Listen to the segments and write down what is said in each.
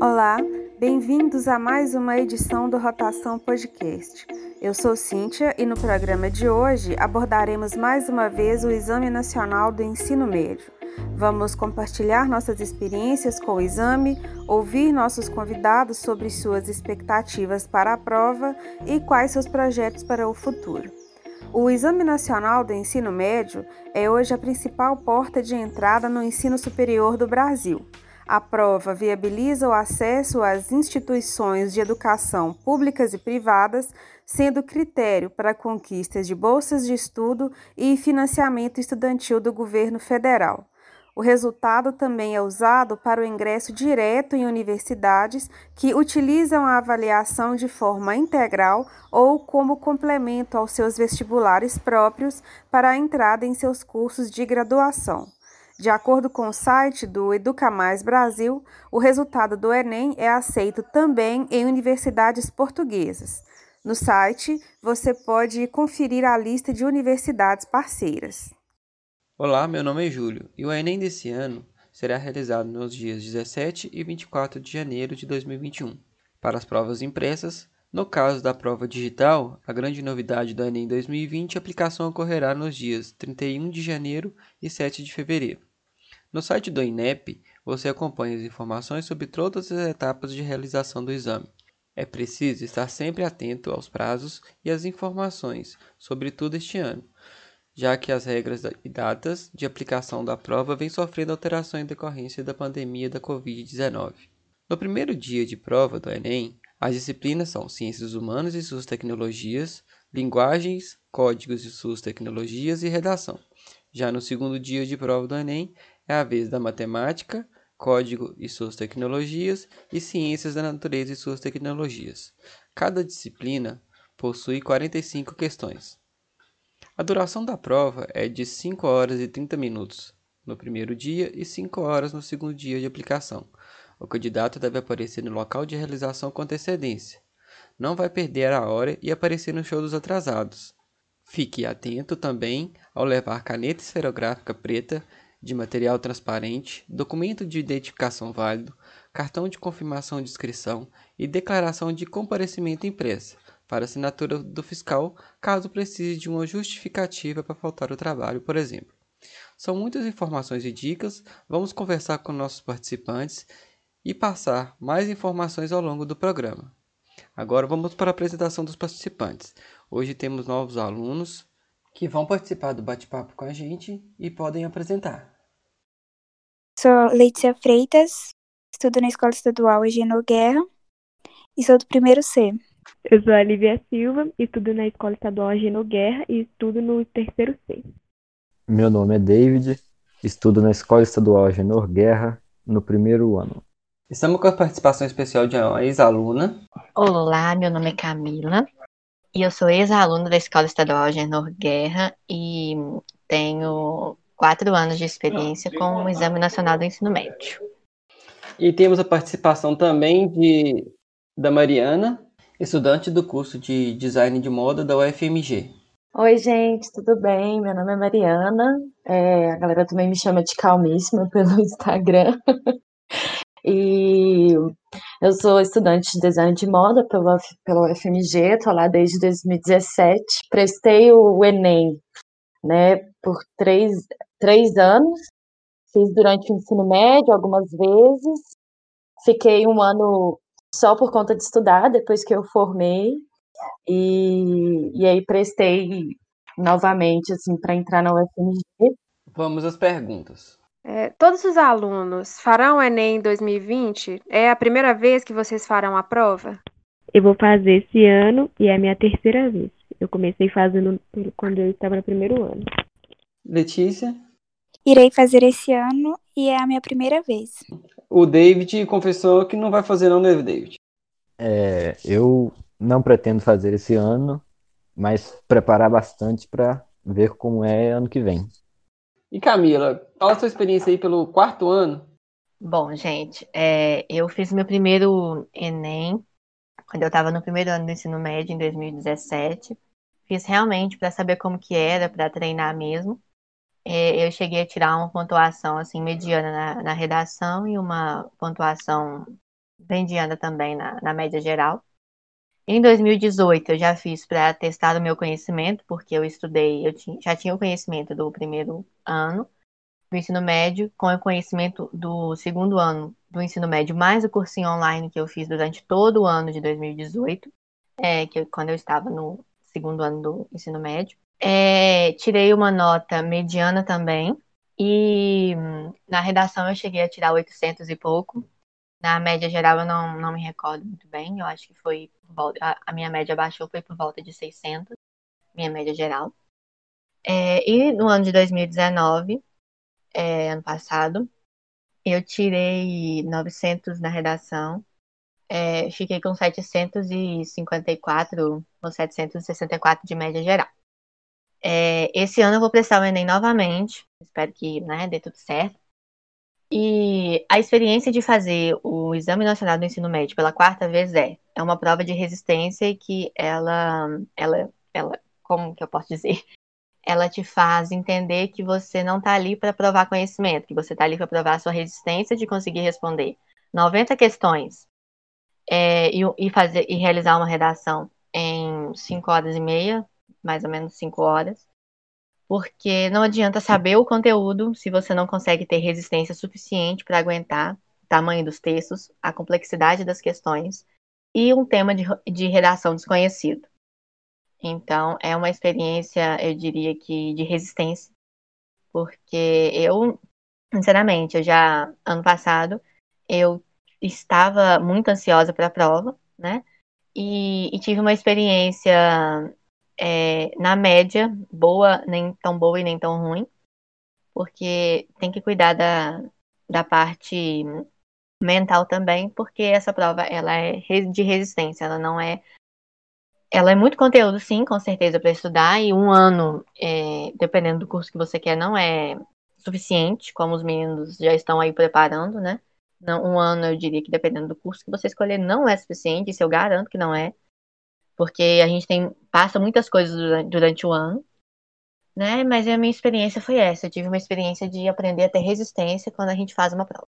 Olá, bem-vindos a mais uma edição do Rotação Podcast. Eu sou Cíntia e no programa de hoje abordaremos mais uma vez o Exame Nacional do Ensino Médio. Vamos compartilhar nossas experiências com o exame, ouvir nossos convidados sobre suas expectativas para a prova e quais seus projetos para o futuro. O Exame Nacional do Ensino Médio é hoje a principal porta de entrada no ensino superior do Brasil. A prova viabiliza o acesso às instituições de educação públicas e privadas, sendo critério para conquistas de bolsas de estudo e financiamento estudantil do governo federal. O resultado também é usado para o ingresso direto em universidades que utilizam a avaliação de forma integral ou como complemento aos seus vestibulares próprios para a entrada em seus cursos de graduação. De acordo com o site do Educa Mais Brasil, o resultado do Enem é aceito também em universidades portuguesas. No site, você pode conferir a lista de universidades parceiras. Olá, meu nome é Júlio e o Enem desse ano será realizado nos dias 17 e 24 de janeiro de 2021. Para as provas impressas, no caso da prova digital, a grande novidade do Enem 2020, a aplicação ocorrerá nos dias 31 de janeiro e 7 de fevereiro. No site do INEP, você acompanha as informações sobre todas as etapas de realização do exame. É preciso estar sempre atento aos prazos e às informações sobre tudo este ano já que as regras e datas de aplicação da prova vêm sofrendo alterações em decorrência da pandemia da Covid-19. No primeiro dia de prova do Enem, as disciplinas são Ciências Humanas e suas tecnologias, Linguagens, Códigos e suas tecnologias e Redação. Já no segundo dia de prova do Enem, é a vez da Matemática, Código e suas tecnologias e Ciências da Natureza e suas tecnologias. Cada disciplina possui 45 questões. A duração da prova é de 5 horas e 30 minutos no primeiro dia e 5 horas no segundo dia de aplicação. O candidato deve aparecer no local de realização com antecedência. Não vai perder a hora e aparecer no show dos atrasados. Fique atento também ao levar caneta esferográfica preta de material transparente, documento de identificação válido, cartão de confirmação de inscrição e declaração de comparecimento impressa para assinatura do fiscal, caso precise de uma justificativa para faltar o trabalho, por exemplo. São muitas informações e dicas, vamos conversar com nossos participantes e passar mais informações ao longo do programa. Agora vamos para a apresentação dos participantes. Hoje temos novos alunos que vão participar do bate-papo com a gente e podem apresentar. Sou Letícia Freitas, estudo na Escola Estadual Eugênio Guerra e sou do primeiro C. Eu sou a Lívia Silva, estudo na Escola Estadual Gino Guerra e estudo no terceiro C. Meu nome é David, estudo na Escola Estadual Genor Guerra, no primeiro ano. Estamos com a participação especial de uma ex-aluna. Olá, meu nome é Camila e eu sou ex-aluna da Escola Estadual Genor Guerra e tenho quatro anos de experiência com o Exame Nacional do Ensino Médio. E temos a participação também de, da Mariana, estudante do curso de Design de Moda da UFMG. Oi, gente, tudo bem? Meu nome é Mariana. É, a galera também me chama de Calmíssima pelo Instagram. E eu sou estudante de design de moda pela, pela UFMG, estou lá desde 2017. Prestei o Enem né, por três, três anos. Fiz durante o ensino médio algumas vezes. Fiquei um ano só por conta de estudar, depois que eu formei. E, e aí prestei novamente assim para entrar na UFMG. Vamos às perguntas. É, todos os alunos farão o Enem em 2020? É a primeira vez que vocês farão a prova? Eu vou fazer esse ano e é a minha terceira vez. Eu comecei fazendo quando eu estava no primeiro ano. Letícia? Irei fazer esse ano e é a minha primeira vez. O David confessou que não vai fazer não, né, David? É, eu não pretendo fazer esse ano, mas preparar bastante para ver como é ano que vem. E Camila, qual a sua experiência aí pelo quarto ano? Bom, gente, é, eu fiz meu primeiro Enem quando eu estava no primeiro ano do ensino médio, em 2017. Fiz realmente para saber como que era, para treinar mesmo. É, eu cheguei a tirar uma pontuação assim mediana na, na redação e uma pontuação mediana também na, na média geral. Em 2018, eu já fiz para testar o meu conhecimento, porque eu estudei, eu já tinha o conhecimento do primeiro ano do ensino médio, com o conhecimento do segundo ano do ensino médio, mais o cursinho online que eu fiz durante todo o ano de 2018, é, que eu, quando eu estava no segundo ano do ensino médio. É, tirei uma nota mediana também, e na redação eu cheguei a tirar 800 e pouco, na média geral, eu não, não me recordo muito bem. Eu acho que foi. A, a minha média baixou, foi por volta de 600, minha média geral. É, e no ano de 2019, é, ano passado, eu tirei 900 na redação. É, fiquei com 754 ou 764 de média geral. É, esse ano eu vou prestar o Enem novamente. Espero que né, dê tudo certo. E a experiência de fazer o Exame Nacional do Ensino Médio pela quarta vez é, é uma prova de resistência que ela, ela, ela, como que eu posso dizer? Ela te faz entender que você não está ali para provar conhecimento, que você está ali para provar a sua resistência de conseguir responder 90 questões é, e, e, fazer, e realizar uma redação em 5 horas e meia, mais ou menos 5 horas porque não adianta saber o conteúdo se você não consegue ter resistência suficiente para aguentar o tamanho dos textos, a complexidade das questões e um tema de, de redação desconhecido. Então, é uma experiência, eu diria que, de resistência, porque eu, sinceramente, eu já, ano passado, eu estava muito ansiosa para a prova, né? E, e, tive uma experiência é, na média, boa, nem tão boa e nem tão ruim, porque tem que cuidar da, da parte mental também, porque essa prova ela é de resistência, ela não é ela é muito conteúdo, sim, com certeza, para estudar, e um ano, é, dependendo do curso que você quer, não é suficiente, como os meninos já estão aí preparando, né? Um ano, eu diria que dependendo do curso que você escolher, não é suficiente, isso eu garanto que não é porque a gente tem passa muitas coisas durante, durante o ano, né? Mas a minha experiência foi essa. Eu tive uma experiência de aprender a ter resistência quando a gente faz uma prova.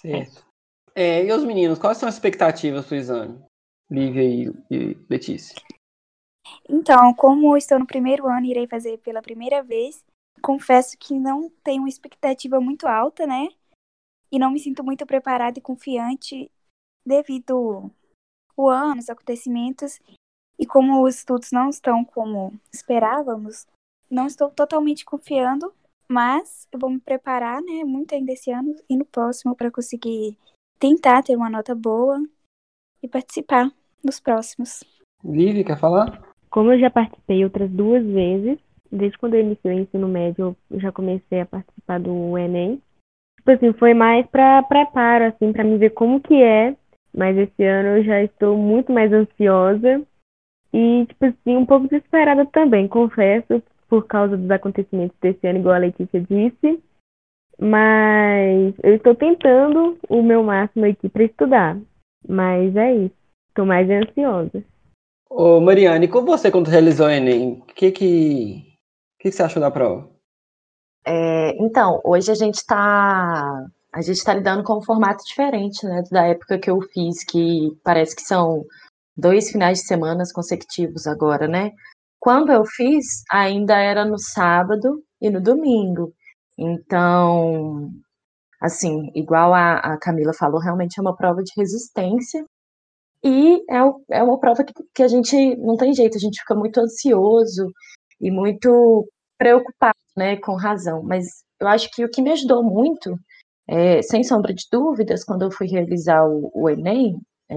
Certo. É, e os meninos, quais são as expectativas para o exame? Lívia e, e Letícia. Então, como estou no primeiro ano e irei fazer pela primeira vez, confesso que não tenho uma expectativa muito alta, né? E não me sinto muito preparada e confiante devido o ano, os acontecimentos e como os estudos não estão como esperávamos, não estou totalmente confiando, mas eu vou me preparar, né, muito ainda esse ano e no próximo para conseguir tentar ter uma nota boa e participar nos próximos. Lívia, quer falar? Como eu já participei outras duas vezes, desde quando eu iniciei o ensino médio, eu já comecei a participar do Enem. Tipo assim, foi mais para preparo, assim, para me ver como que é, mas esse ano eu já estou muito mais ansiosa e, tipo assim, um pouco desesperada também, confesso, por causa dos acontecimentos desse ano, igual a Letícia disse. Mas eu estou tentando o meu máximo aqui para estudar. Mas é isso. Estou mais ansiosa. Ô, Mariane, como você quando realizou o Enem? O que que, que, que você achou da prova? É, então, hoje a gente está a gente está lidando com um formato diferente, né, da época que eu fiz, que parece que são dois finais de semana consecutivos agora, né? Quando eu fiz, ainda era no sábado e no domingo. Então, assim, igual a, a Camila falou, realmente é uma prova de resistência. E é, é uma prova que, que a gente não tem jeito, a gente fica muito ansioso e muito preocupado, né, com razão. Mas eu acho que o que me ajudou muito, é, sem sombra de dúvidas, quando eu fui realizar o, o Enem, é,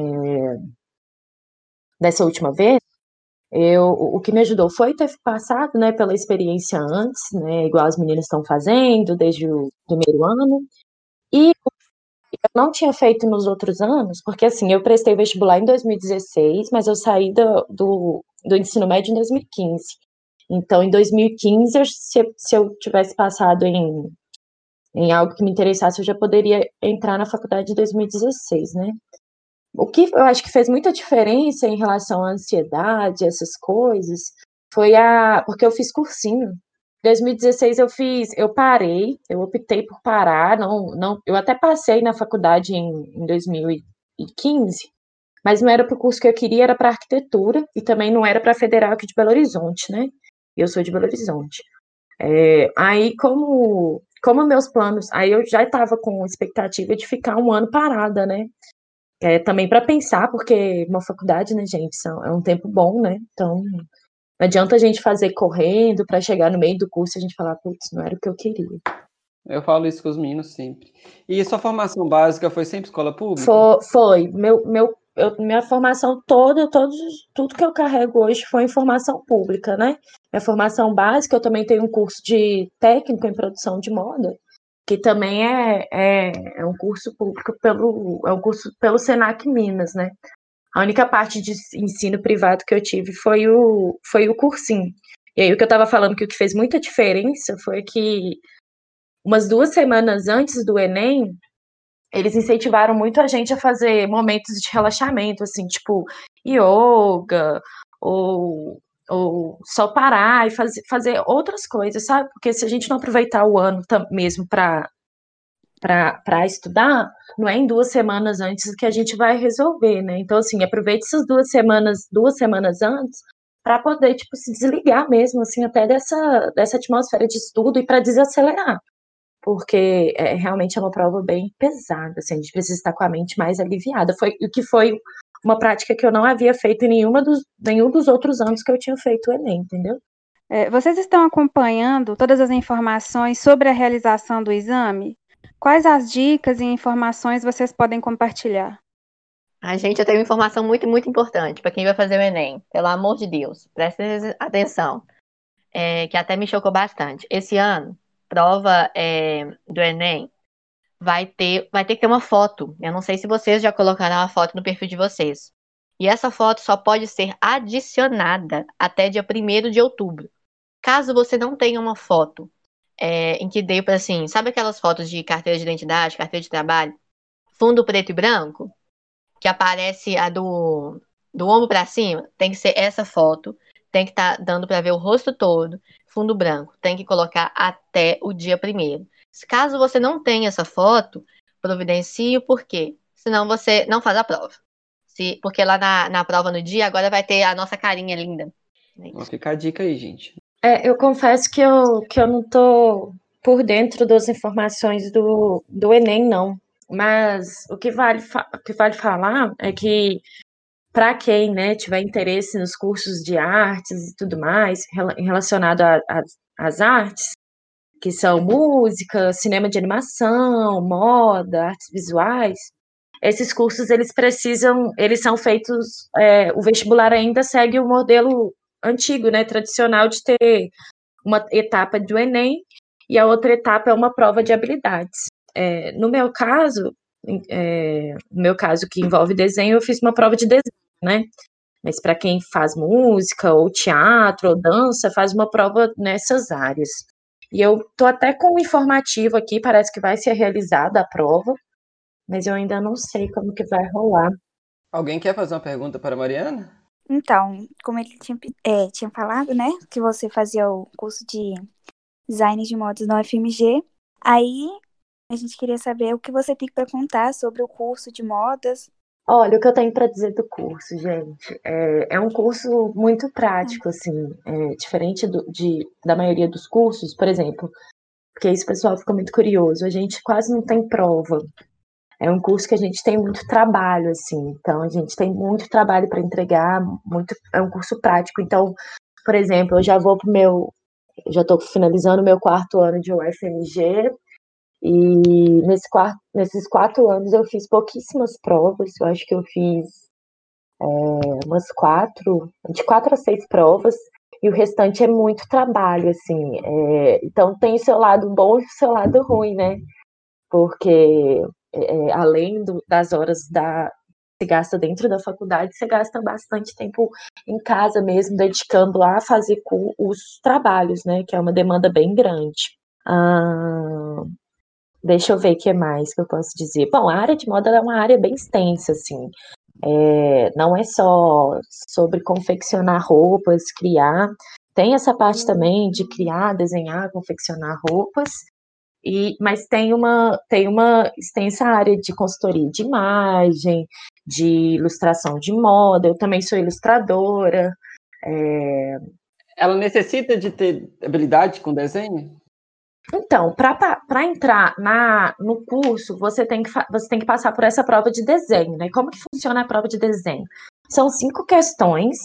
dessa última vez, eu, o que me ajudou foi ter passado, né, pela experiência antes, né, igual as meninas estão fazendo desde o primeiro ano, e eu não tinha feito nos outros anos, porque assim, eu prestei vestibular em 2016, mas eu saí do, do, do ensino médio em 2015. Então, em 2015, eu, se, se eu tivesse passado em, em algo que me interessasse, eu já poderia entrar na faculdade em 2016, né? O que eu acho que fez muita diferença em relação à ansiedade, essas coisas, foi a. Porque eu fiz cursinho. Em 2016 eu fiz, eu parei, eu optei por parar, não, não, eu até passei na faculdade em, em 2000, 2015, mas não era para o curso que eu queria, era para arquitetura e também não era para Federal aqui de Belo Horizonte, né? Eu sou de Belo Horizonte. É, aí, como, como meus planos, aí eu já estava com expectativa de ficar um ano parada, né? É, também para pensar, porque uma faculdade, né, gente, são, é um tempo bom, né? Então, não adianta a gente fazer correndo para chegar no meio do curso e a gente falar, putz, não era o que eu queria. Eu falo isso com os meninos sempre. E sua formação básica foi sempre escola pública? Foi. foi. Meu, meu, eu, minha formação toda, todos, tudo que eu carrego hoje foi em formação pública, né? Minha formação básica, eu também tenho um curso de técnico em produção de moda, que também é, é, é um curso público pelo, é um curso pelo Senac Minas, né? A única parte de ensino privado que eu tive foi o, foi o cursinho. E aí o que eu estava falando que o que fez muita diferença foi que umas duas semanas antes do Enem, eles incentivaram muito a gente a fazer momentos de relaxamento, assim, tipo yoga, ou, ou só parar e fazer, fazer outras coisas, sabe? Porque se a gente não aproveitar o ano mesmo para para estudar, não é em duas semanas antes que a gente vai resolver, né? Então, assim, aproveite essas duas semanas, duas semanas antes, para poder, tipo, se desligar mesmo, assim, até dessa, dessa atmosfera de estudo e para desacelerar porque é, realmente é uma prova bem pesada, assim, a gente precisa estar com a mente mais aliviada. Foi o que foi uma prática que eu não havia feito em nenhuma dos, nenhum dos outros anos que eu tinha feito o Enem, entendeu? É, vocês estão acompanhando todas as informações sobre a realização do exame? Quais as dicas e informações vocês podem compartilhar? A gente, eu tenho uma informação muito, muito importante para quem vai fazer o Enem. Pelo amor de Deus, prestem atenção. É, que até me chocou bastante. Esse ano, prova é, do Enem, vai ter, vai ter que ter uma foto. Eu não sei se vocês já colocaram a foto no perfil de vocês. E essa foto só pode ser adicionada até dia 1 de outubro. Caso você não tenha uma foto é, em que dê para assim, sabe aquelas fotos de carteira de identidade, carteira de trabalho, fundo preto e branco, que aparece a do, do ombro para cima? Tem que ser essa foto, tem que estar tá dando para ver o rosto todo, fundo branco. Tem que colocar até o dia primeiro. Caso você não tenha essa foto, providencie o porquê. Senão você não faz a prova. Se, porque lá na, na prova no dia, agora vai ter a nossa carinha linda. É fica a dica aí, gente. É, eu confesso que eu, que eu não tô por dentro das informações do, do Enem, não. Mas o que vale, o que vale falar é que para quem né, tiver interesse nos cursos de artes e tudo mais, relacionado às artes, que são música, cinema de animação, moda, artes visuais, esses cursos eles precisam, eles são feitos, é, o vestibular ainda segue o modelo antigo, né, tradicional de ter uma etapa do Enem e a outra etapa é uma prova de habilidades. É, no meu caso, é, no meu caso que envolve desenho, eu fiz uma prova de desenho né? Mas para quem faz música, ou teatro, ou dança, faz uma prova nessas áreas. E eu tô até com um informativo aqui, parece que vai ser realizada a prova, mas eu ainda não sei como que vai rolar. Alguém quer fazer uma pergunta para a Mariana? Então, como ele tinha, é, tinha falado, né, que você fazia o curso de design de modos no FMG, aí a gente queria saber o que você tem para contar sobre o curso de modas, Olha, o que eu tenho para dizer do curso, gente, é, é um curso muito prático, assim, é, diferente do, de, da maioria dos cursos, por exemplo, porque esse pessoal fica muito curioso, a gente quase não tem prova. É um curso que a gente tem muito trabalho, assim, então a gente tem muito trabalho para entregar, muito, é um curso prático. Então, por exemplo, eu já vou pro meu, já estou finalizando o meu quarto ano de UFMG, e nesse nesses quatro anos eu fiz pouquíssimas provas, eu acho que eu fiz é, umas quatro, de quatro a seis provas, e o restante é muito trabalho, assim. É, então tem o seu lado bom e o seu lado ruim, né? Porque é, além do, das horas da se gasta dentro da faculdade, você gasta bastante tempo em casa mesmo, dedicando a fazer os trabalhos, né? Que é uma demanda bem grande. Ah, Deixa eu ver o que mais que eu posso dizer. Bom, a área de moda é uma área bem extensa, assim. É, não é só sobre confeccionar roupas, criar. Tem essa parte também de criar, desenhar, confeccionar roupas. E, mas tem uma, tem uma extensa área de consultoria de imagem, de ilustração de moda, eu também sou ilustradora. É... Ela necessita de ter habilidade com desenho? Então, para entrar na, no curso, você tem, que, você tem que passar por essa prova de desenho, né? Como que funciona a prova de desenho? São cinco questões,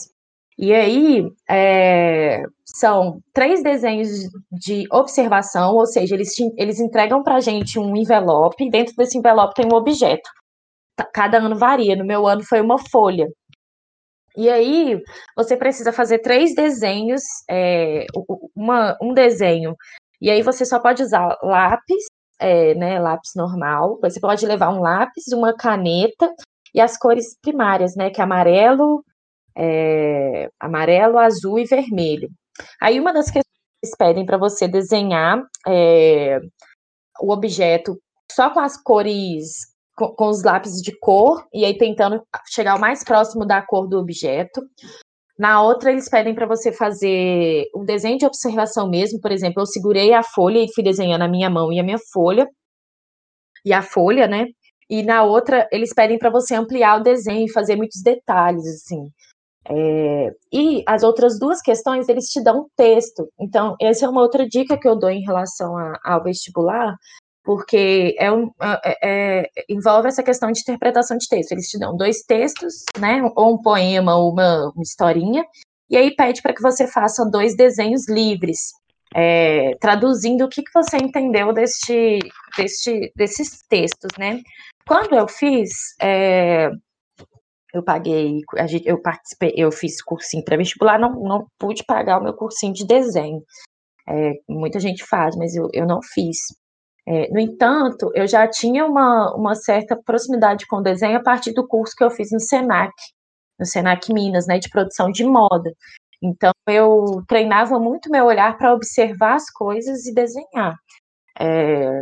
e aí é, são três desenhos de observação, ou seja, eles, eles entregam para a gente um envelope, e dentro desse envelope tem um objeto. Tá, cada ano varia, no meu ano foi uma folha. E aí, você precisa fazer três desenhos, é, uma, um desenho e aí você só pode usar lápis, é, né, lápis normal. Você pode levar um lápis, uma caneta e as cores primárias, né, que é amarelo, é, amarelo, azul e vermelho. Aí uma das questões que eles pedem para você desenhar é, o objeto só com as cores, com, com, os lápis de cor, e aí tentando chegar o mais próximo da cor do objeto. Na outra, eles pedem para você fazer um desenho de observação mesmo. Por exemplo, eu segurei a folha e fui desenhando a minha mão e a minha folha. E a folha, né? E na outra, eles pedem para você ampliar o desenho e fazer muitos detalhes, assim. É, e as outras duas questões, eles te dão um texto. Então, essa é uma outra dica que eu dou em relação ao vestibular, porque é um, é, é, envolve essa questão de interpretação de texto. Eles te dão dois textos, né, ou um poema ou uma, uma historinha, e aí pede para que você faça dois desenhos livres, é, traduzindo o que, que você entendeu deste, deste, desses textos, né. Quando eu fiz, é, eu paguei, eu participei, eu fiz cursinho pré-vestibular, não, não pude pagar o meu cursinho de desenho. É, muita gente faz, mas eu, eu não fiz. É, no entanto, eu já tinha uma, uma certa proximidade com o desenho a partir do curso que eu fiz no SENAC, no SENAC Minas, né, de produção de moda. Então, eu treinava muito meu olhar para observar as coisas e desenhar. É,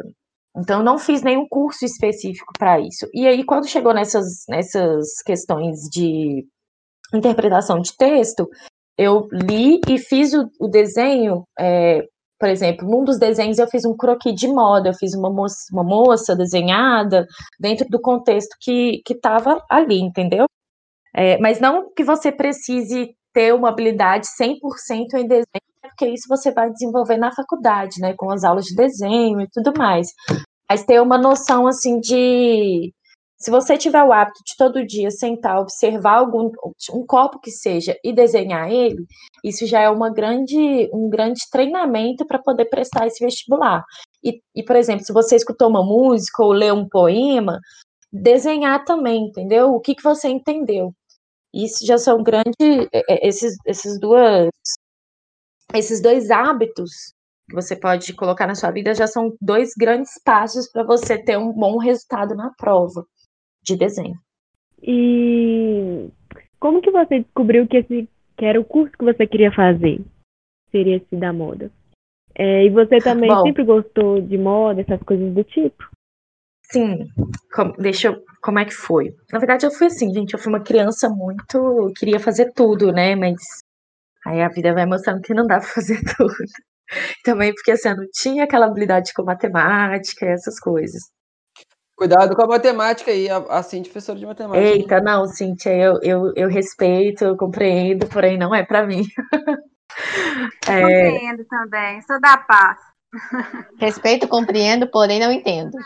então, não fiz nenhum curso específico para isso. E aí, quando chegou nessas, nessas questões de interpretação de texto, eu li e fiz o, o desenho é, por exemplo, num dos desenhos eu fiz um croquis de moda, eu fiz uma moça, uma moça desenhada dentro do contexto que estava ali, entendeu? É, mas não que você precise ter uma habilidade 100% em desenho, porque isso você vai desenvolver na faculdade, né, com as aulas de desenho e tudo mais. Mas ter uma noção, assim, de se você tiver o hábito de todo dia sentar, observar algum um copo que seja e desenhar ele, isso já é uma grande, um grande treinamento para poder prestar esse vestibular. E, e, por exemplo, se você escutou uma música ou leu um poema, desenhar também, entendeu? O que, que você entendeu? Isso já são grandes, é, é, esses, esses duas, esses dois hábitos que você pode colocar na sua vida já são dois grandes passos para você ter um bom resultado na prova de desenho. E como que você descobriu que esse que era o curso que você queria fazer? Seria esse da moda. É, e você também Bom, sempre gostou de moda, essas coisas do tipo? Sim. Com, deixa eu. Como é que foi? Na verdade, eu fui assim, gente. Eu fui uma criança muito. queria fazer tudo, né? Mas aí a vida vai mostrando que não dá pra fazer tudo. Também porque assim, eu não tinha aquela habilidade com matemática, essas coisas. Cuidado com a matemática aí, a, a Cintia é professora de matemática. Eita, não, Cintia, eu, eu, eu respeito, eu compreendo, porém não é para mim. é... Compreendo também, sou da paz. Respeito, compreendo, porém não entendo.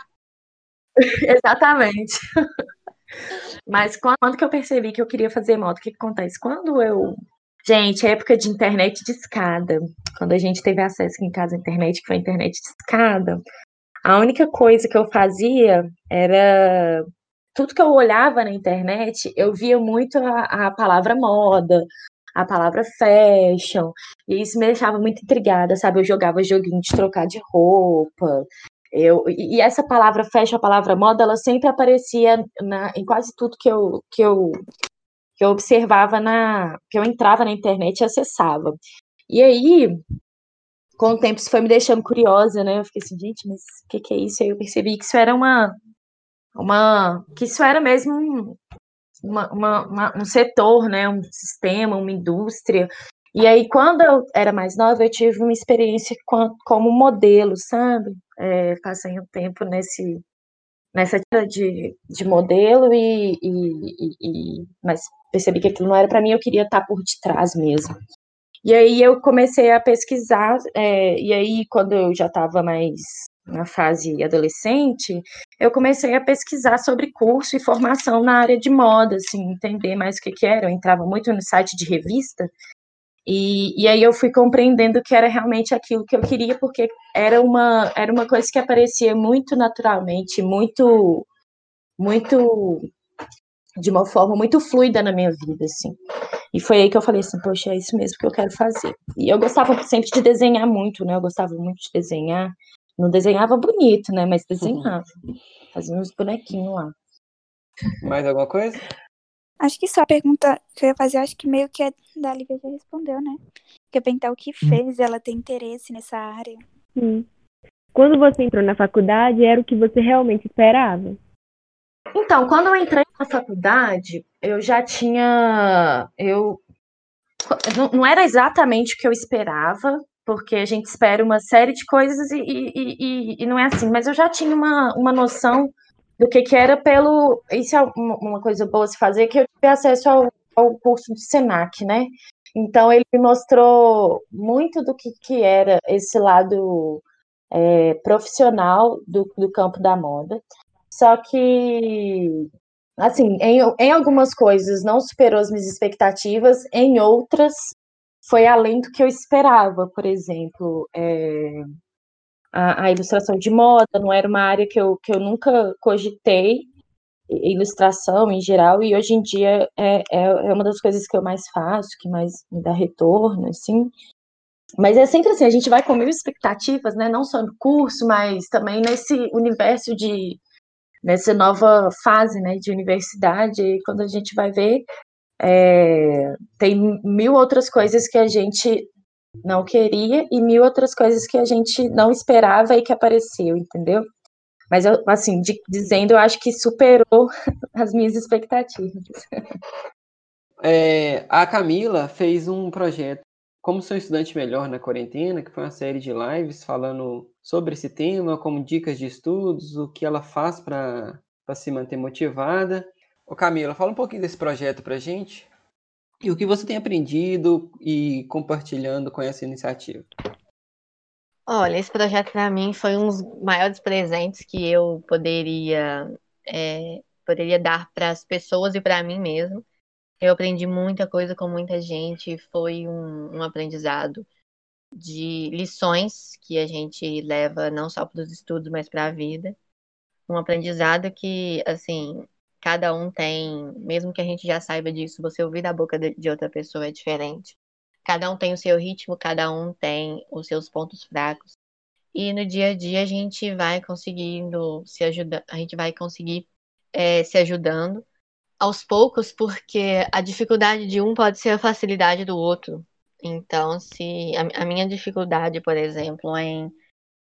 Exatamente. Mas quando que eu percebi que eu queria fazer moto, o que, que acontece? Quando eu. Gente, época de internet de escada. Quando a gente teve acesso aqui em casa à internet, que foi a internet de escada, a única coisa que eu fazia era tudo que eu olhava na internet, eu via muito a, a palavra moda, a palavra fashion, e isso me deixava muito intrigada, sabe? Eu jogava joguinho de trocar de roupa. Eu, e essa palavra fashion, a palavra moda, ela sempre aparecia na, em quase tudo que eu, que eu que eu observava na que eu entrava na internet e acessava. E aí, com o tempo isso foi me deixando curiosa, né? Eu fiquei assim, gente, mas o que, que é isso? Aí eu percebi que isso era uma. uma que isso era mesmo uma, uma, uma, um setor, né? Um sistema, uma indústria. E aí, quando eu era mais nova, eu tive uma experiência com, como modelo, sabe? É, passei um tempo nesse, nessa de, de modelo e, e, e, mas percebi que aquilo não era para mim, eu queria estar por detrás mesmo. E aí eu comecei a pesquisar, é, e aí quando eu já estava mais na fase adolescente, eu comecei a pesquisar sobre curso e formação na área de moda, assim, entender mais o que, que era. Eu entrava muito no site de revista, e, e aí eu fui compreendendo que era realmente aquilo que eu queria, porque era uma, era uma coisa que aparecia muito naturalmente, muito, muito de uma forma muito fluida na minha vida, assim. E foi aí que eu falei assim, poxa, é isso mesmo que eu quero fazer. E eu gostava sempre de desenhar muito, né? Eu gostava muito de desenhar. Não desenhava bonito, né? Mas desenhava. Fazia uns bonequinhos lá. Mais alguma coisa? Acho que só a pergunta que eu ia fazer, acho que meio que a da Lívia já respondeu, né? Que eu perguntar o que fez ela ter interesse nessa área. Sim. Quando você entrou na faculdade, era o que você realmente esperava? Então, quando eu entrei na faculdade, eu já tinha. Eu não era exatamente o que eu esperava, porque a gente espera uma série de coisas e, e, e, e não é assim, mas eu já tinha uma, uma noção do que, que era pelo. Isso é uma coisa boa se fazer, que eu tive acesso ao, ao curso do SENAC, né? Então ele me mostrou muito do que, que era esse lado é, profissional do, do campo da moda. Só que, assim, em, em algumas coisas não superou as minhas expectativas, em outras foi além do que eu esperava. Por exemplo, é, a, a, ilustração de moda não era uma área que eu, que eu nunca cogitei, ilustração em geral, e hoje em dia é, é, é uma das coisas que eu mais faço, que mais me dá retorno, assim. Mas é sempre assim, a gente vai com mil expectativas, né? Não só no curso, mas também nesse universo de nessa nova fase né, de universidade, e quando a gente vai ver, é, tem mil outras coisas que a gente não queria e mil outras coisas que a gente não esperava e que apareceu, entendeu? Mas, eu, assim, de, dizendo, eu acho que superou as minhas expectativas. É, a Camila fez um projeto como ser um estudante melhor na quarentena, que foi uma série de lives falando sobre esse tema, como dicas de estudos, o que ela faz para se manter motivada. Ô Camila, fala um pouquinho desse projeto para gente e o que você tem aprendido e compartilhando com essa iniciativa. Olha, esse projeto para mim foi um dos maiores presentes que eu poderia é, poderia dar para as pessoas e para mim mesmo. Eu aprendi muita coisa com muita gente, foi um, um aprendizado de lições que a gente leva não só para os estudos, mas para a vida. Um aprendizado que, assim, cada um tem, mesmo que a gente já saiba disso, você ouvir da boca de, outra pessoa é diferente. Cada um tem o seu ritmo, cada um tem os seus pontos fracos. E no dia a dia a gente vai conseguindo se ajudar, a gente vai conseguir é, se ajudando aos poucos, porque a dificuldade de um pode ser a facilidade do outro. Então, se a, a minha dificuldade, por exemplo, em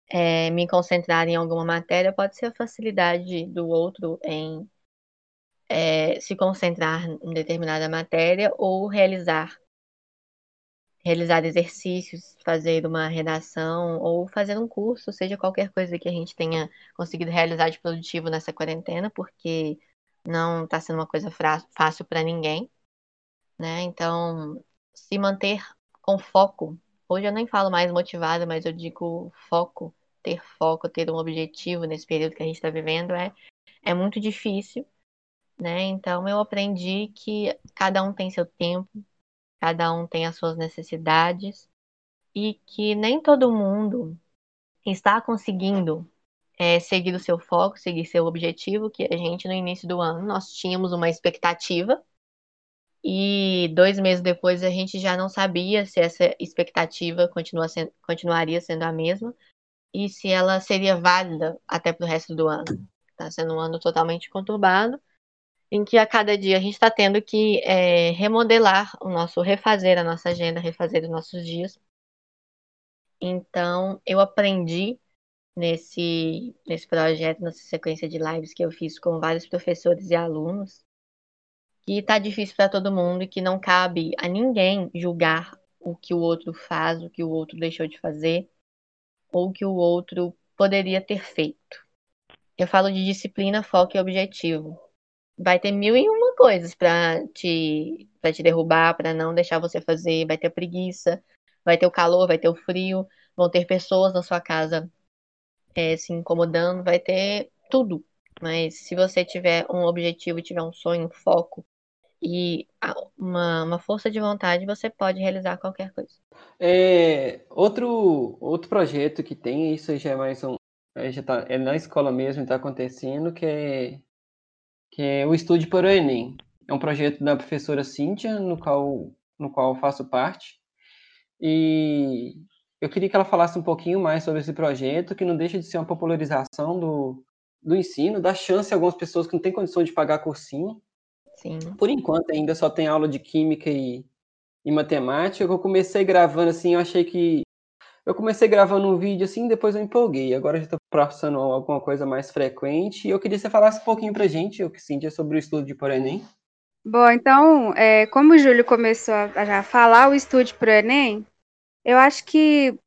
é, me concentrar em alguma matéria, pode ser a facilidade do outro em é, se concentrar em determinada matéria ou realizar realizar exercícios, fazer uma redação ou fazer um curso, seja qualquer coisa que a gente tenha conseguido realizar de produtivo nessa quarentena, porque não está sendo uma coisa fácil para ninguém, né? Então, se manter com foco. Hoje eu nem falo mais motivada, mas eu digo foco, ter foco, ter um objetivo nesse período que a gente está vivendo é, é muito difícil, né? Então eu aprendi que cada um tem seu tempo, cada um tem as suas necessidades e que nem todo mundo está conseguindo é, seguir o seu foco, seguir seu objetivo, que a gente no início do ano nós tínhamos uma expectativa e dois meses depois a gente já não sabia se essa expectativa continua sendo, continuaria sendo a mesma e se ela seria válida até para o resto do ano. Está sendo um ano totalmente conturbado, em que a cada dia a gente está tendo que é, remodelar o nosso, refazer a nossa agenda, refazer os nossos dias. Então, eu aprendi nesse, nesse projeto, nessa sequência de lives que eu fiz com vários professores e alunos, que está difícil para todo mundo e que não cabe a ninguém julgar o que o outro faz, o que o outro deixou de fazer, ou o que o outro poderia ter feito. Eu falo de disciplina, foco e objetivo. Vai ter mil e uma coisas para te, pra te derrubar, para não deixar você fazer. Vai ter preguiça, vai ter o calor, vai ter o frio, vão ter pessoas na sua casa é, se incomodando, vai ter tudo. Mas se você tiver um objetivo, tiver um sonho, um foco e uma, uma força de vontade, você pode realizar qualquer coisa. É, outro, outro projeto que tem, isso já é mais um. É, já tá, é na escola mesmo, está acontecendo, que é, que é o Estude para o Enem. É um projeto da professora Cíntia, no qual, no qual faço parte. E eu queria que ela falasse um pouquinho mais sobre esse projeto, que não deixa de ser uma popularização do, do ensino, dá chance a algumas pessoas que não têm condição de pagar cursinho. Sim. Por enquanto ainda só tem aula de química e, e matemática. Eu comecei gravando assim, eu achei que eu comecei gravando um vídeo assim, depois eu empolguei. Agora já estou passando alguma coisa mais frequente. E eu queria que você falasse um pouquinho pra gente, o que sentia sobre o estudo de Por Enem. Bom, então, é, como o Júlio começou a já falar o estudo para o Enem, eu acho que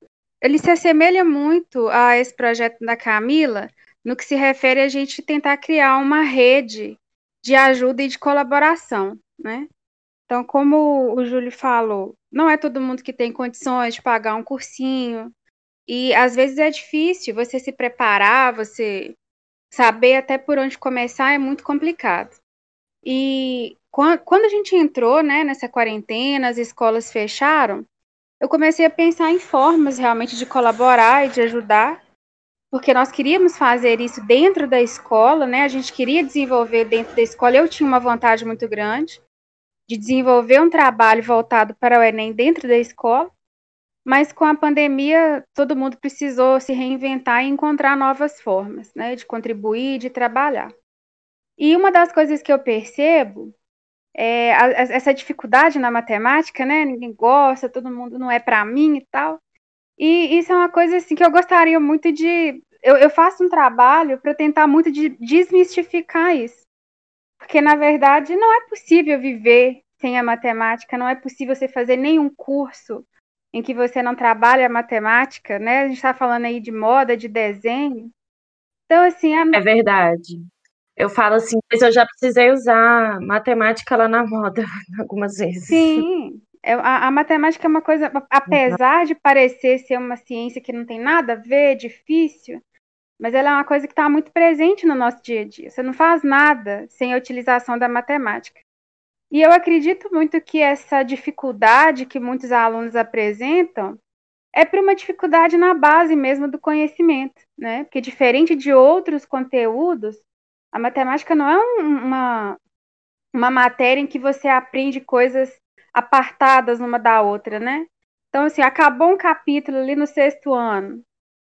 ele se assemelha muito a esse projeto da Camila, no que se refere a gente tentar criar uma rede de ajuda e de colaboração, né? Então, como o Júlio falou, não é todo mundo que tem condições de pagar um cursinho, e às vezes é difícil você se preparar, você saber até por onde começar é muito complicado. E quando a gente entrou né, nessa quarentena, as escolas fecharam, eu comecei a pensar em formas realmente de colaborar e de ajudar, porque nós queríamos fazer isso dentro da escola, né? A gente queria desenvolver dentro da escola. Eu tinha uma vontade muito grande de desenvolver um trabalho voltado para o Enem dentro da escola, mas com a pandemia todo mundo precisou se reinventar e encontrar novas formas, né, de contribuir, de trabalhar. E uma das coisas que eu percebo é, a, essa dificuldade na matemática, né? Ninguém gosta, todo mundo não é para mim e tal. E isso é uma coisa assim que eu gostaria muito de. Eu, eu faço um trabalho para tentar muito de desmistificar isso. Porque, na verdade, não é possível viver sem a matemática, não é possível você fazer nenhum curso em que você não trabalha a matemática, né? A gente está falando aí de moda, de desenho. Então, assim. A... É verdade. Eu falo assim, mas eu já precisei usar matemática lá na moda algumas vezes. Sim, a, a, matemática é uma coisa, apesar de parecer ser uma ciência que não tem nada a ver, difícil, mas ela é uma coisa que está muito presente no nosso dia a dia. Você não faz nada sem a utilização da matemática. E eu acredito muito que essa dificuldade que muitos alunos apresentam é por uma dificuldade na base mesmo do conhecimento, né? Porque diferente de outros conteúdos, a matemática não é uma, uma matéria em que você aprende coisas apartadas uma da outra, né? Então, assim, acabou um capítulo ali no sexto ano.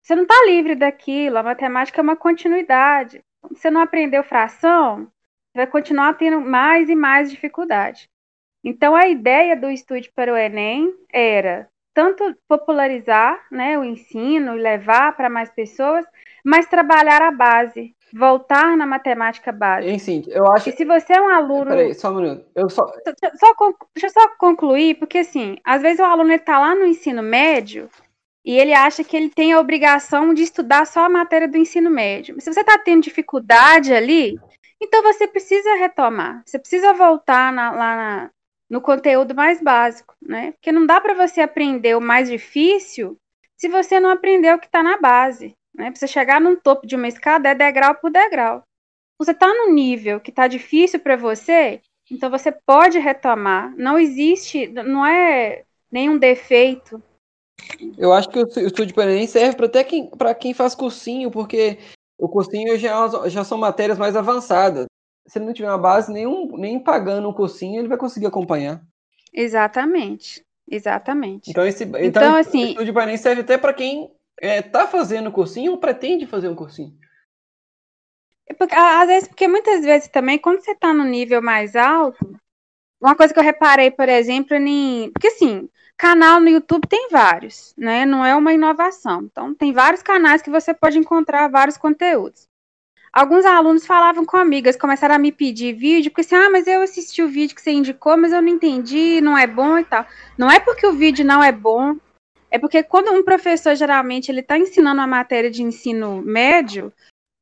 Você não está livre daquilo. A matemática é uma continuidade. Você não aprendeu fração, vai continuar tendo mais e mais dificuldade. Então, a ideia do estudo para o Enem era tanto popularizar né, o ensino e levar para mais pessoas, mas trabalhar a base, voltar na matemática básica. Hein, sim, eu acho. E se você é um aluno. Peraí, só um minuto. Eu só... só. Deixa eu só concluir, porque assim, às vezes o aluno está lá no ensino médio e ele acha que ele tem a obrigação de estudar só a matéria do ensino médio. Se você está tendo dificuldade ali, então você precisa retomar. Você precisa voltar na, lá na, no conteúdo mais básico, né? Porque não dá para você aprender o mais difícil se você não aprender o que está na base. Né? Para você chegar num topo de uma escada é degrau por degrau. Você está no nível que está difícil para você, então você pode retomar. Não existe, não é nenhum defeito. Eu acho que o estudo para Enem serve para até quem, para quem faz cursinho, porque o cursinho já, já são matérias mais avançadas. Se ele não tiver uma base, nenhum, nem pagando um cursinho, ele vai conseguir acompanhar. Exatamente. Exatamente. Então, esse, então, então assim, o estudo para Enem serve até para quem é, tá fazendo cursinho ou pretende fazer um cursinho? É porque, às vezes, porque muitas vezes também, quando você está no nível mais alto, uma coisa que eu reparei, por exemplo, em, porque assim, canal no YouTube tem vários, né? Não é uma inovação. Então, tem vários canais que você pode encontrar vários conteúdos. alguns alunos falavam comigo, eles começaram a me pedir vídeo, porque assim, ah, mas eu assisti o vídeo que você indicou, mas eu não entendi, não é bom e tal. Não é porque o vídeo não é bom, é porque quando um professor, geralmente, ele está ensinando uma matéria de ensino médio,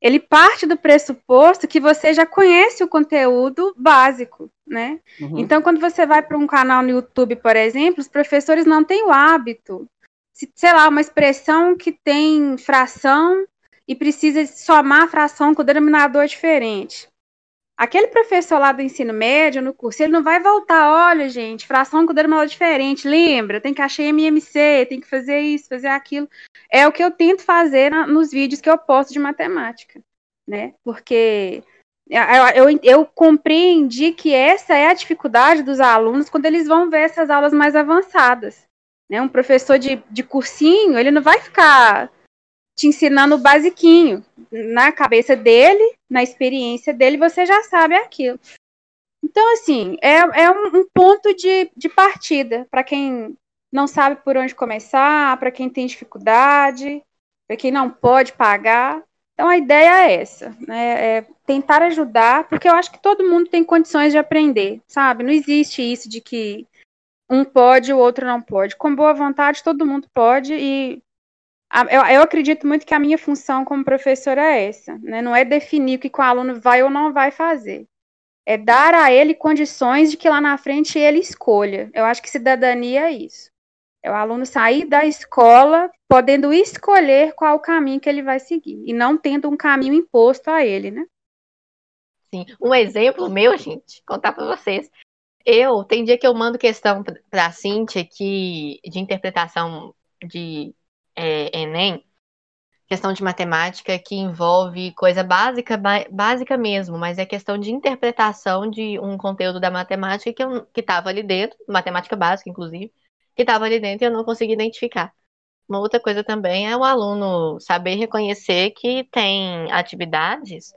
ele parte do pressuposto que você já conhece o conteúdo básico, né? Uhum. Então, quando você vai para um canal no YouTube, por exemplo, os professores não têm o hábito, sei lá, uma expressão que tem fração e precisa somar a fração com o denominador diferente. Aquele professor lá do ensino médio, no curso, ele não vai voltar, olha, gente, fração com denominador diferente, lembra? Tem que achar MMC, tem que fazer isso, fazer aquilo. É o que eu tento fazer na, nos vídeos que eu posto de matemática, né? Porque eu, eu, eu, compreendi que essa é a dificuldade dos alunos quando eles vão ver essas aulas mais avançadas. Né? Um professor de, de cursinho, ele não vai ficar te ensinando o basiquinho. Na cabeça dele, na experiência dele, você já sabe aquilo. Então, assim, é, é um, um ponto de, de partida para quem não sabe por onde começar, para quem tem dificuldade, para quem não pode pagar. Então, a ideia é essa, né? É tentar ajudar, porque eu acho que todo mundo tem condições de aprender, sabe? Não existe isso de que um pode o outro não pode. Com boa vontade, todo mundo pode e eu, eu, acredito muito que a minha função como professora é essa, né? Não é definir o que o aluno vai ou não vai fazer. É dar a ele condições de que lá na frente ele escolha. Eu acho que cidadania é isso. É o aluno sair da escola podendo escolher qual o caminho que ele vai seguir e não tendo um caminho imposto a ele, né? Sim. Um exemplo meu, gente, contar para vocês. Eu, tem dia que eu mando questão para a Cintia que, de interpretação de é, Enem, questão de matemática que envolve coisa básica, básica mesmo, mas é questão de interpretação de um conteúdo da matemática que estava ali dentro, matemática básica, inclusive, que estava ali dentro e eu não consegui identificar. Uma outra coisa também é o aluno saber reconhecer que tem atividades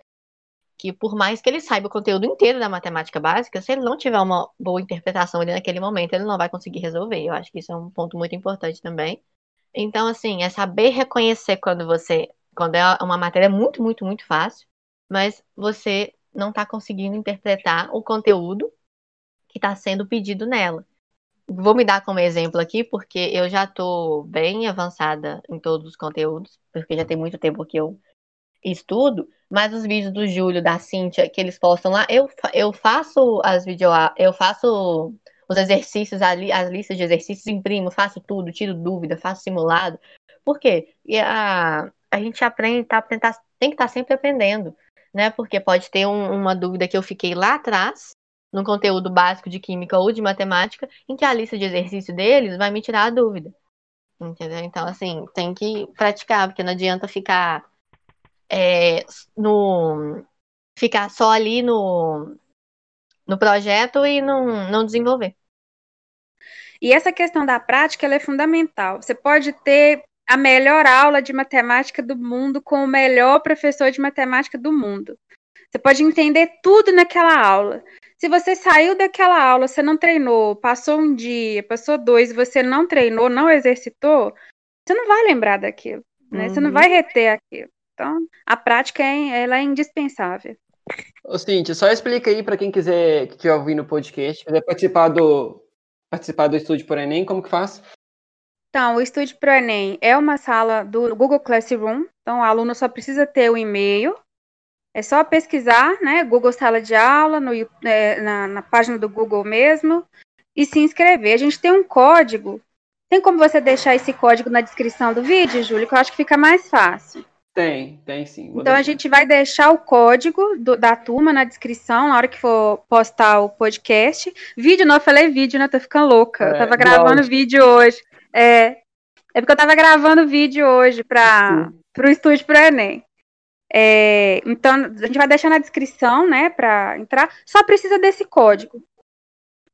que, por mais que ele saiba o conteúdo inteiro da matemática básica, se ele não tiver uma boa interpretação ali naquele momento, ele não vai conseguir resolver. Eu acho que isso é um ponto muito importante também. Então, assim, é saber reconhecer quando você. Quando é uma matéria muito, muito, muito fácil, mas você não está conseguindo interpretar o conteúdo que está sendo pedido nela. Vou me dar como exemplo aqui, porque eu já estou bem avançada em todos os conteúdos, porque já tem muito tempo que eu estudo, mas os vídeos do Júlio, da Cíntia, que eles postam lá, eu, eu faço as vídeos, eu faço os exercícios ali, as listas de exercícios, imprimo, faço tudo, tiro dúvida, faço simulado. Por quê? E a, a gente aprende, tá, tentar, tem que estar tá sempre aprendendo, né? Porque pode ter um, uma dúvida que eu fiquei lá atrás, no conteúdo básico de química ou de matemática, em que a lista de exercício deles vai me tirar a dúvida. Entendeu? Então, assim, tem que praticar, porque não adianta ficar é, no ficar só ali no, no projeto e não, não desenvolver. E essa questão da prática é fundamental. Você pode ter a melhor aula de matemática do mundo com o melhor professor de matemática do mundo. Você pode entender tudo naquela aula. Se você saiu daquela aula, você não treinou, passou um dia, passou dois, você não treinou, não exercitou, você não vai lembrar daquilo, né? Uhum. Você não uhum. vai reter aquilo. Então, a prática é, ela é indispensável. Ô, Cintia, só explica aí para quem quiser que estiver ouvindo o podcast, quiser participar do, participar do Estúdio Pro Enem, como que faz? Então, o Estúdio Pro Enem é uma sala do Google Classroom, então o aluno só precisa ter o e-mail, é só pesquisar, né, Google Sala de Aula, no, é, na, na página do Google mesmo, e se inscrever. A gente tem um código, tem como você deixar esse código na descrição do vídeo, Júlio, que eu acho que fica mais fácil. Tem, tem sim. Então deixar. a gente vai deixar o código do, da turma na descrição na hora que for postar o podcast. Vídeo, não, eu falei vídeo, né? Tô ficando louca. É, eu tava gravando vídeo hoje. É, é porque eu tava gravando vídeo hoje para o estúdio pro Enem. É, então, a gente vai deixar na descrição, né, para entrar. Só precisa desse código.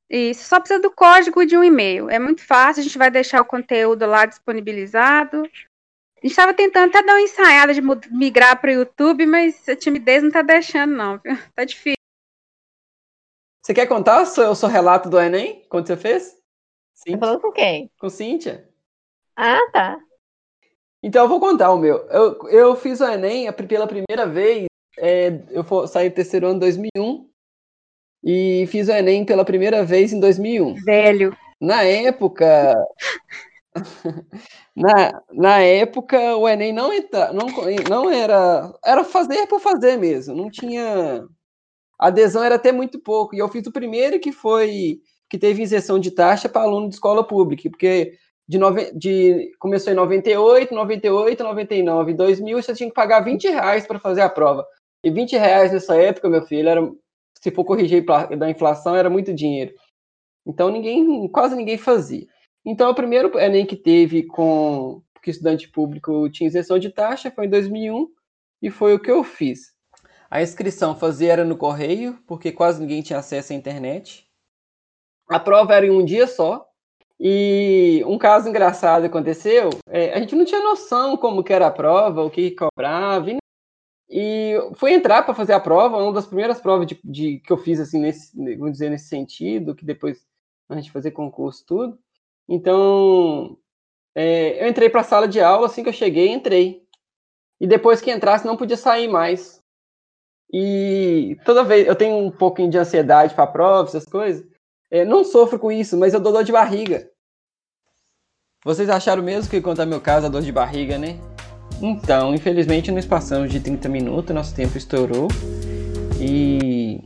Isso, só precisa do código de um e-mail. É muito fácil, a gente vai deixar o conteúdo lá disponibilizado. A gente estava tentando até dar uma ensaiada de migrar para o YouTube, mas a timidez não está deixando, não. Viu? Tá difícil. Você quer contar o seu, o seu relato do Enem? Quando você fez? Você falou com quem? Com Cíntia. Ah, tá. Então eu vou contar o meu. Eu, eu fiz o Enem pela primeira vez é, eu saí do terceiro ano em 2001 e fiz o Enem pela primeira vez em 2001. Velho. Na época, na, na época o Enem não, entra, não, não era. Era fazer por fazer mesmo. Não tinha. A adesão era até muito pouco. E eu fiz o primeiro que foi. que teve isenção de taxa para aluno de escola pública, porque de, nove, de começou em 98, 98, 99, 2000, você tinha que pagar 20 reais para fazer a prova. E 20 reais nessa época, meu filho, era, se for corrigir da inflação, era muito dinheiro. Então ninguém, quase ninguém fazia. Então o primeiro Enem que teve com que estudante público tinha isenção de taxa foi em 2001 e foi o que eu fiz. A inscrição fazia era no correio, porque quase ninguém tinha acesso à internet. A prova era em um dia só, e um caso engraçado aconteceu, é, a gente não tinha noção como que era a prova, o que cobrava, e, e fui entrar para fazer a prova, uma das primeiras provas de, de, que eu fiz, assim, nesse, vamos dizer, nesse sentido, que depois a gente fazer concurso tudo. Então, é, eu entrei para a sala de aula, assim que eu cheguei, entrei. E depois que entrasse, não podia sair mais. E toda vez, eu tenho um pouquinho de ansiedade para prova, essas coisas, é, não sofro com isso, mas eu dou dor de barriga. Vocês acharam mesmo que contar meu caso a dor de barriga, né? Então, infelizmente nós passamos de 30 minutos, nosso tempo estourou. E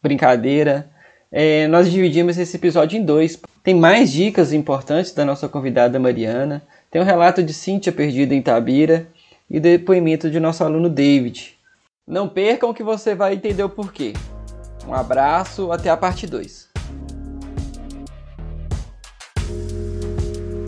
brincadeira, é, nós dividimos esse episódio em dois. Tem mais dicas importantes da nossa convidada Mariana. Tem o um relato de Cíntia perdida em Tabira e depoimento de nosso aluno David. Não percam que você vai entender o porquê. Um abraço, até a parte 2.